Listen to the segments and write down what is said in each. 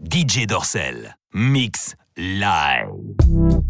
DJ Dorsel. Mix live.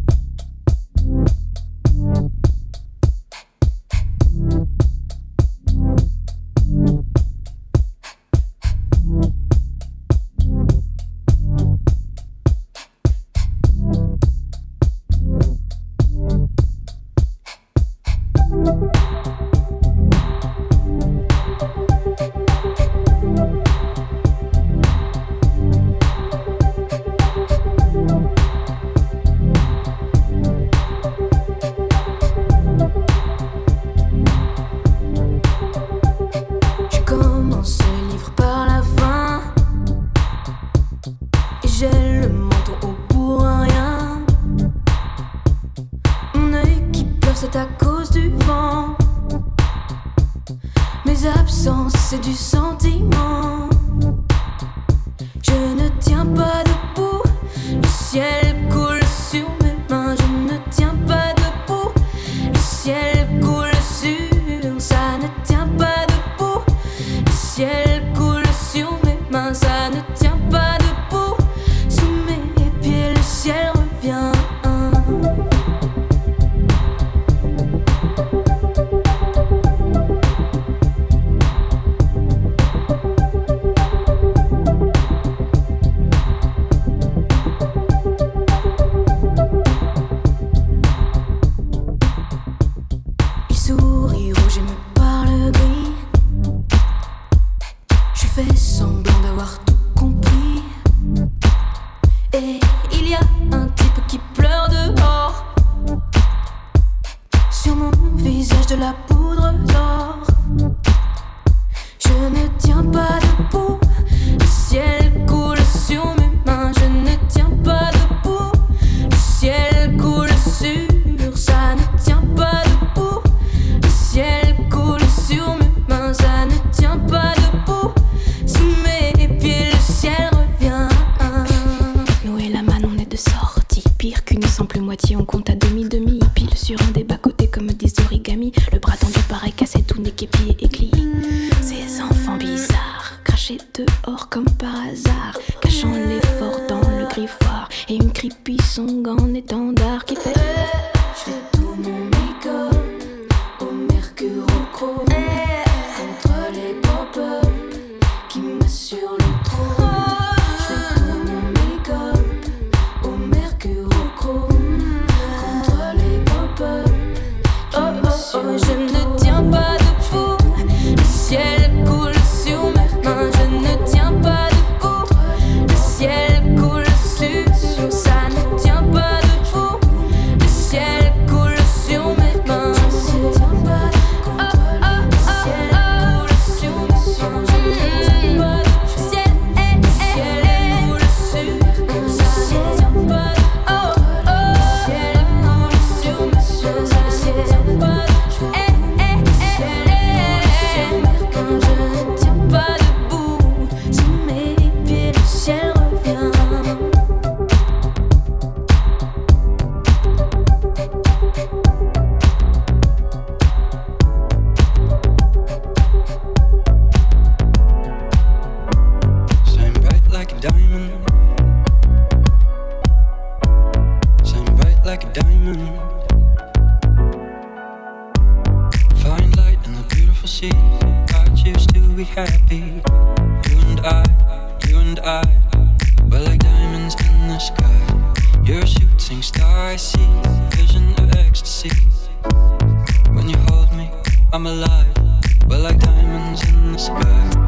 see. Choose to be happy. You and I, you and I, we're like diamonds in the sky. You're a shooting star, I see. Vision of ecstasy. When you hold me, I'm alive. We're like diamonds in the sky.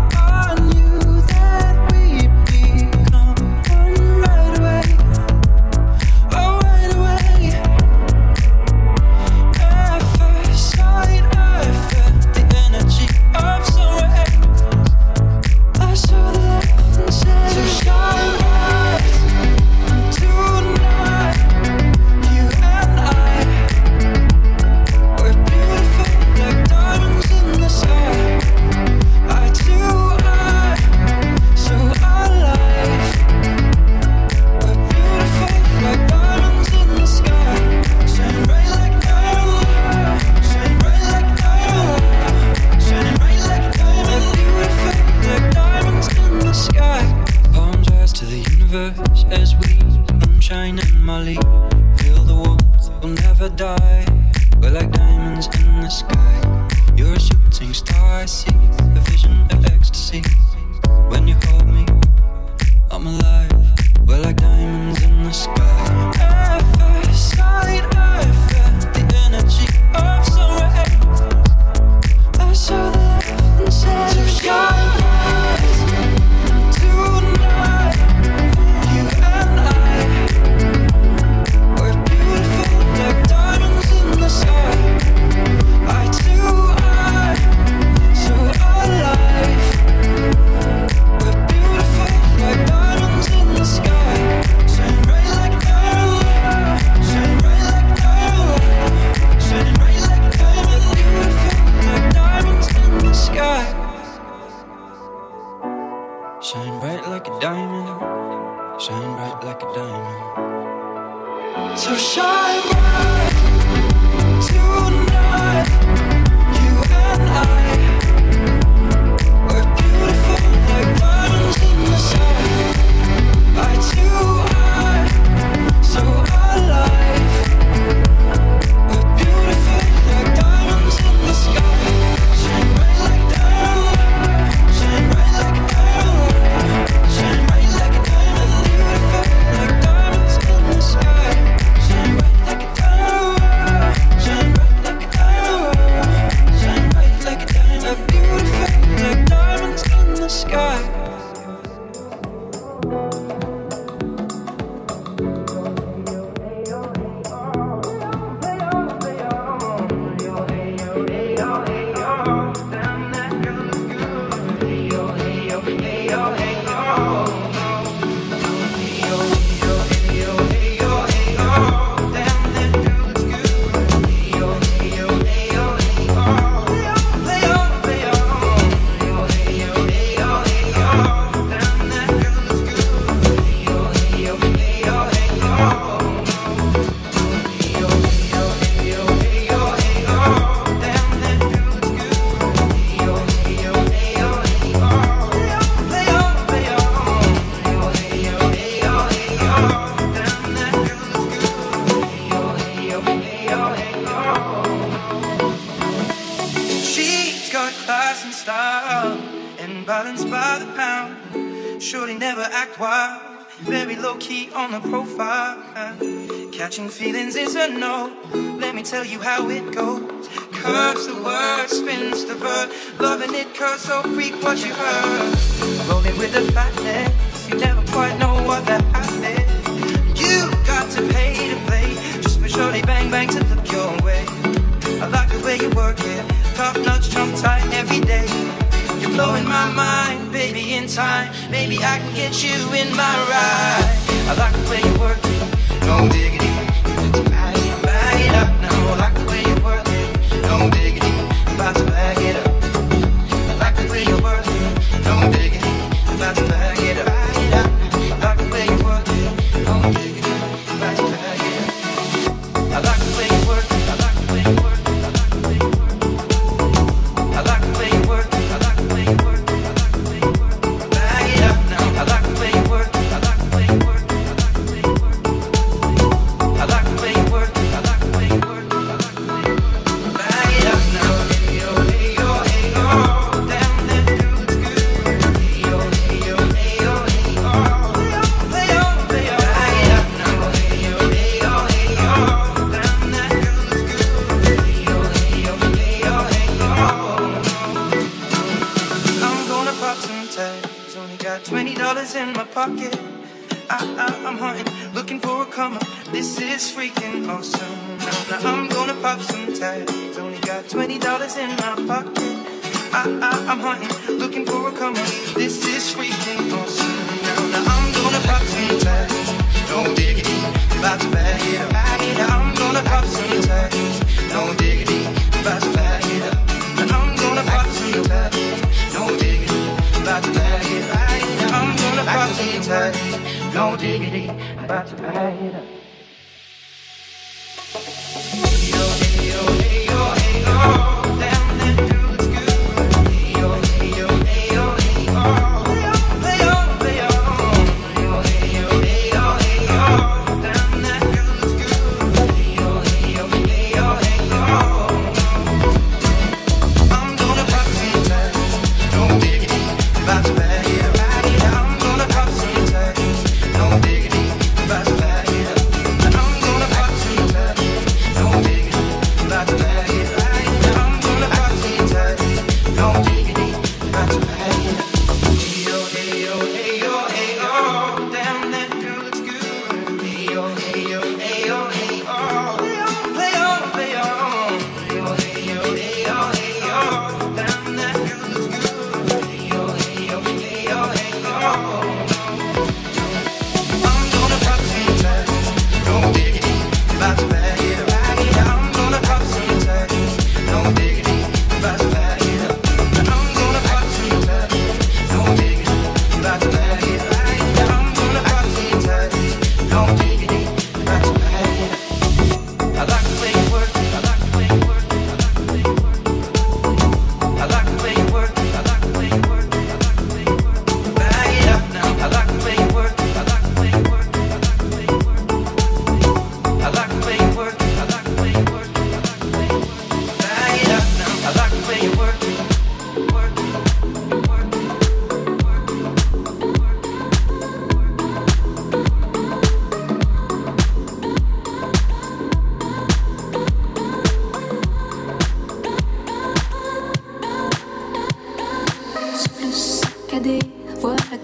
around. Surely never act wild, very low key on the profile. Catching feelings is a no. Let me tell you how it goes. Curves the word, spins the verb. Loving it, curse so freak what you heard. Rolling with the fatness, you never quite know what that happened. You got to pay to play, just for surely bang bang to look your way. I like the way you work it, top nuts, jump tight every day blowing my mind Baby, in time, maybe I can get you in my ride I like the way you're working. no diggity no diggity about to pay it up.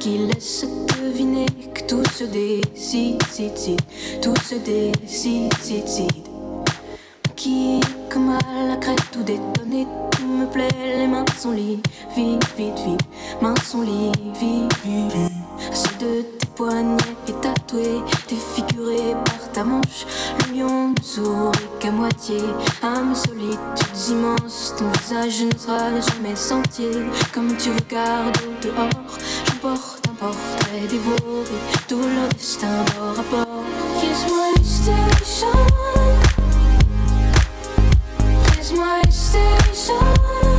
qui laisse deviner que tout se décide, tout se décide, qui comme à la crête tout détonné, tout me plaît, les mains sont libres, vite, vite, vite, mains sont libres, vite, vite, ceux de tes poignets est tatoué, défiguré par ta manche, le lion sourit qu'à moitié, âme solitude immense, ton visage ne sera jamais sentier, comme tu regardes dehors portrait dévoré, tout leur destin bord à bord. Kiss my station. Kiss my station.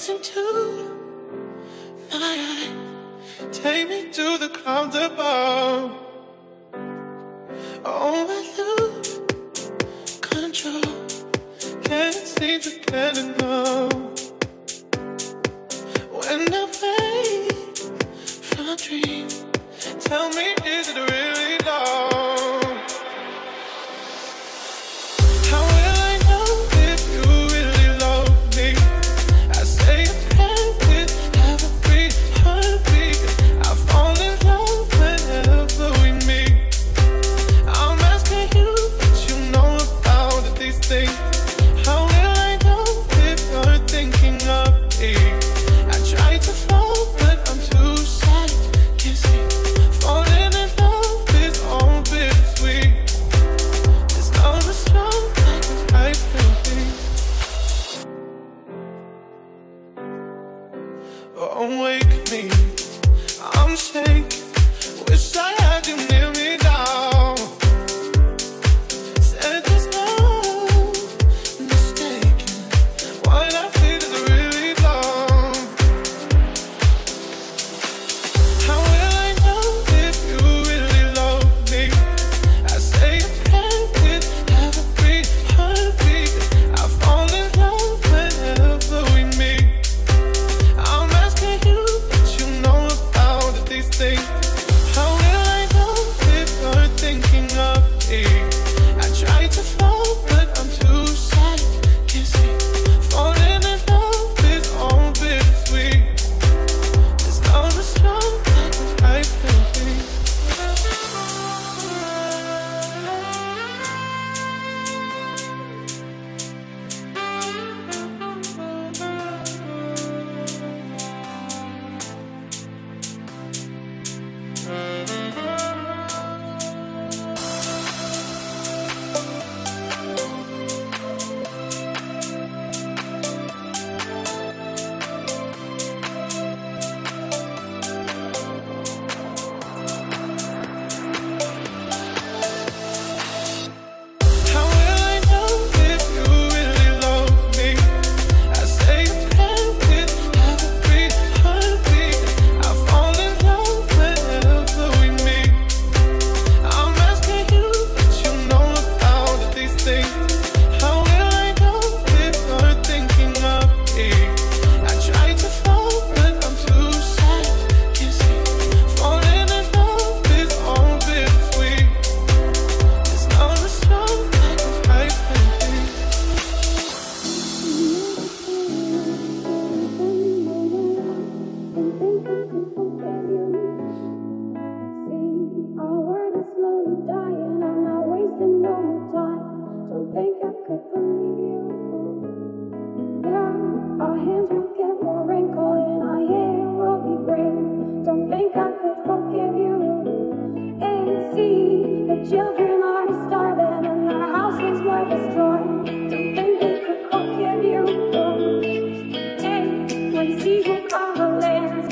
looks into my eyes. Take me to the clouds above. Oh, I lose control. Can't seem to get enough. When I wake from a dream, tell me, is it real?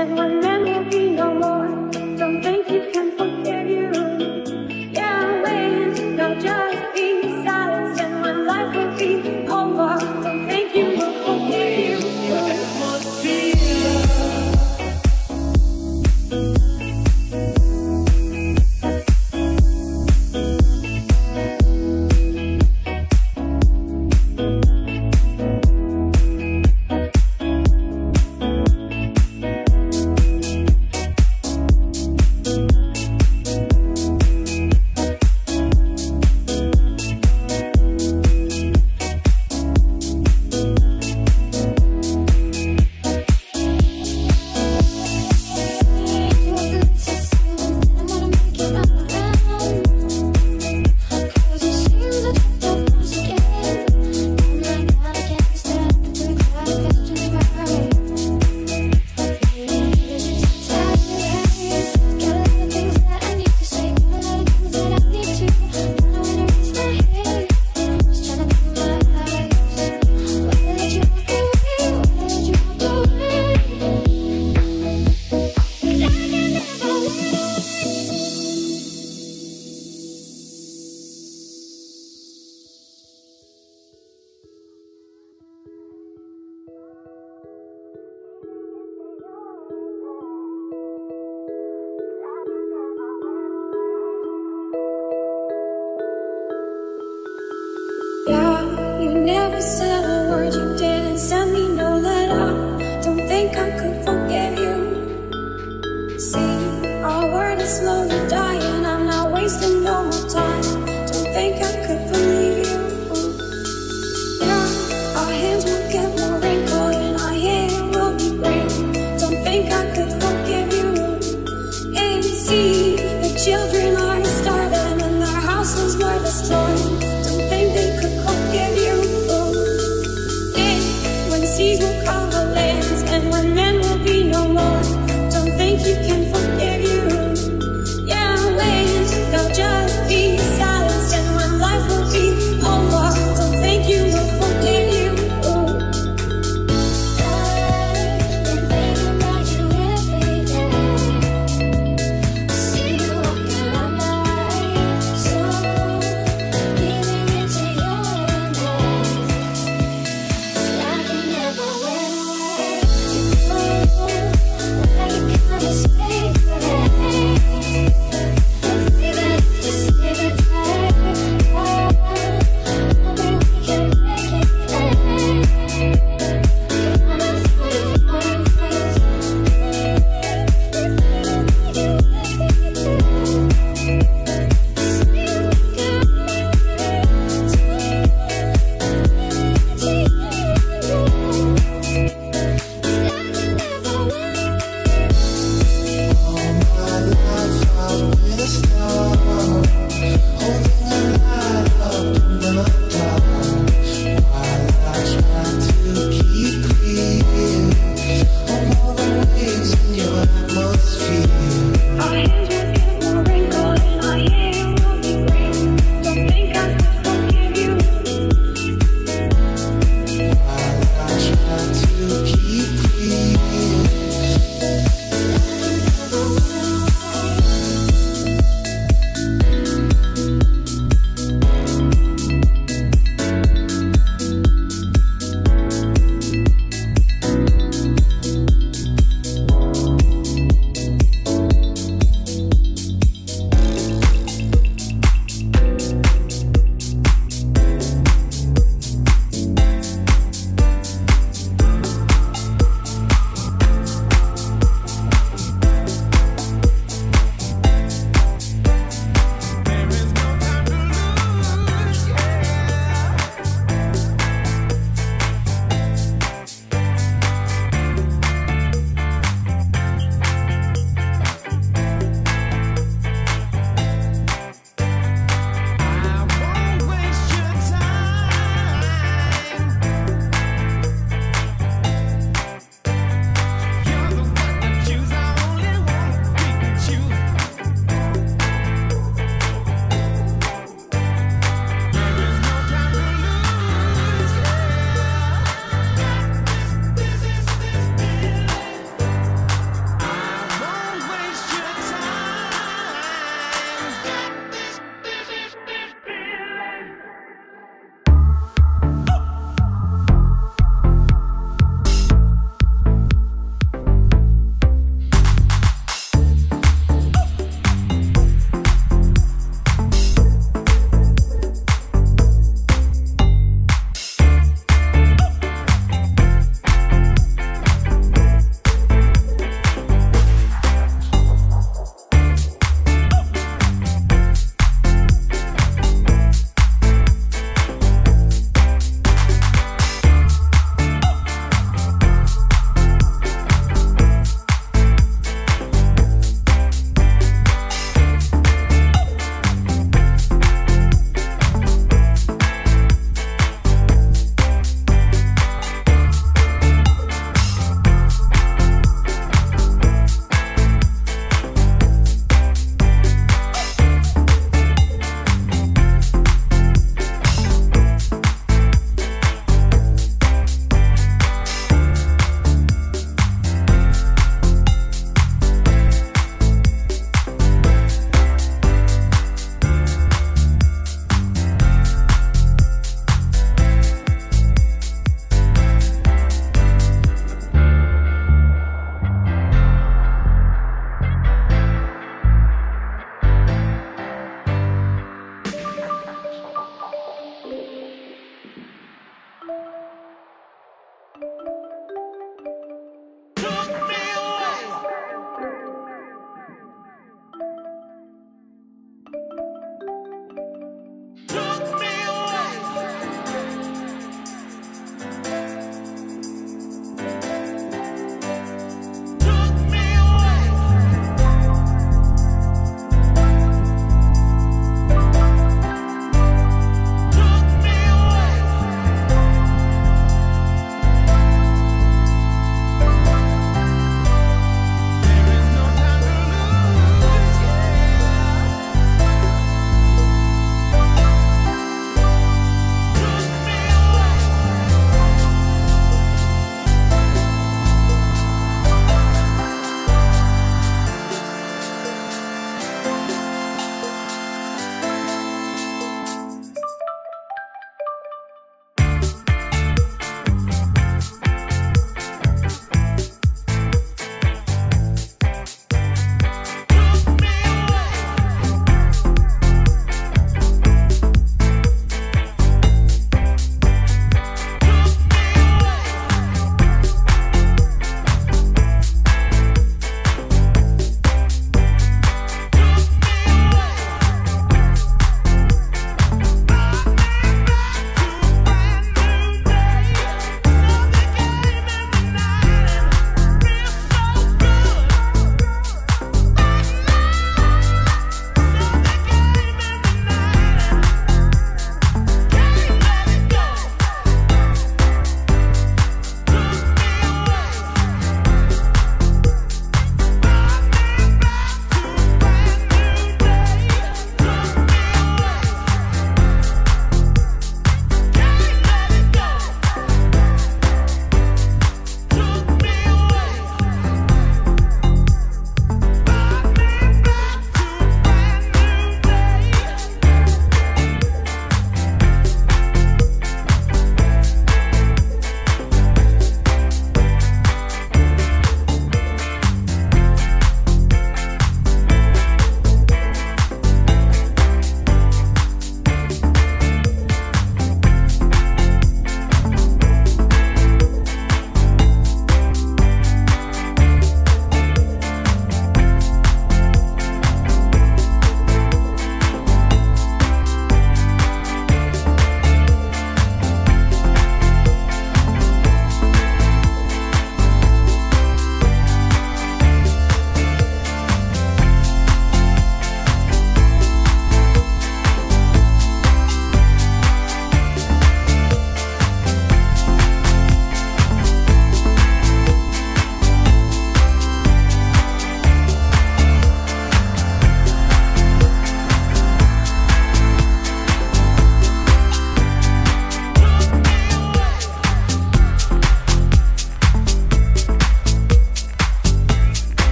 and one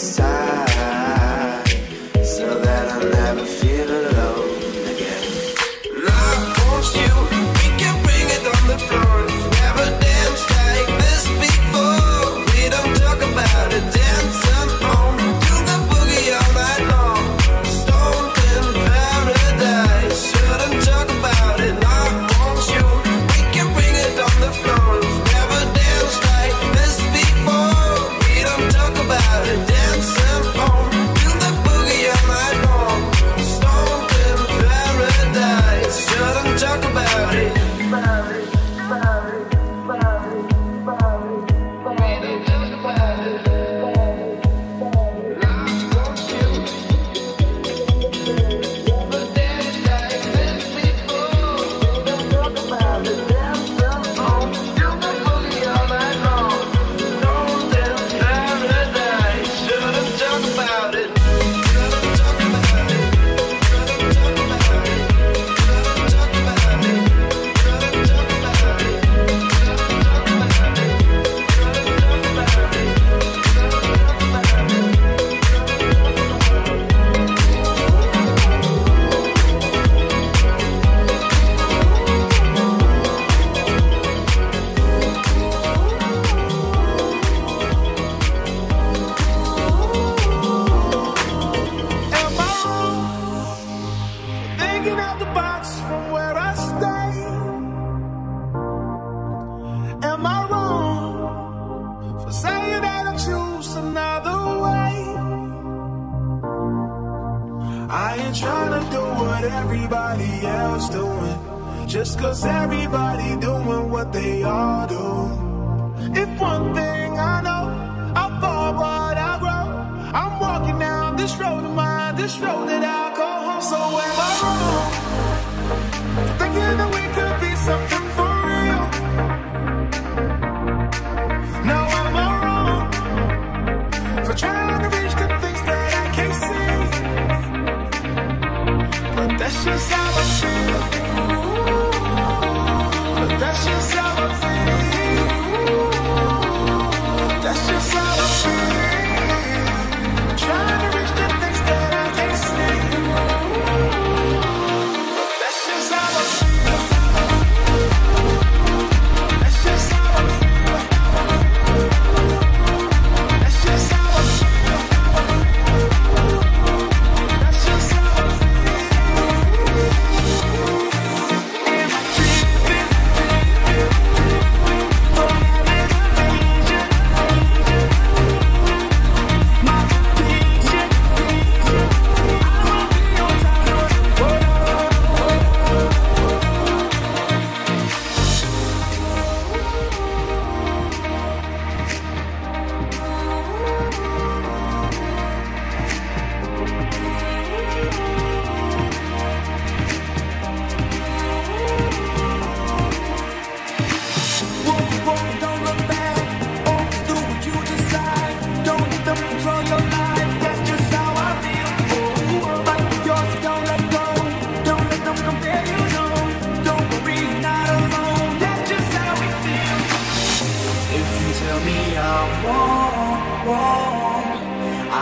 side I ain't trying to do what everybody else doing. Just cause everybody doing what they all do. If one thing I know, I fall but I grow. I'm walking down this road of mine, this road that I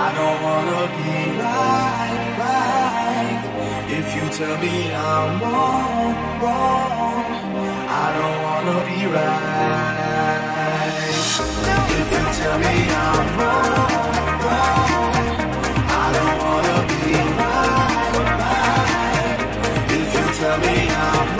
I don't wanna be right, right If you tell me I'm wrong, wrong I don't wanna be right. If you tell me I'm wrong, wrong I don't wanna be right, If you tell me I'm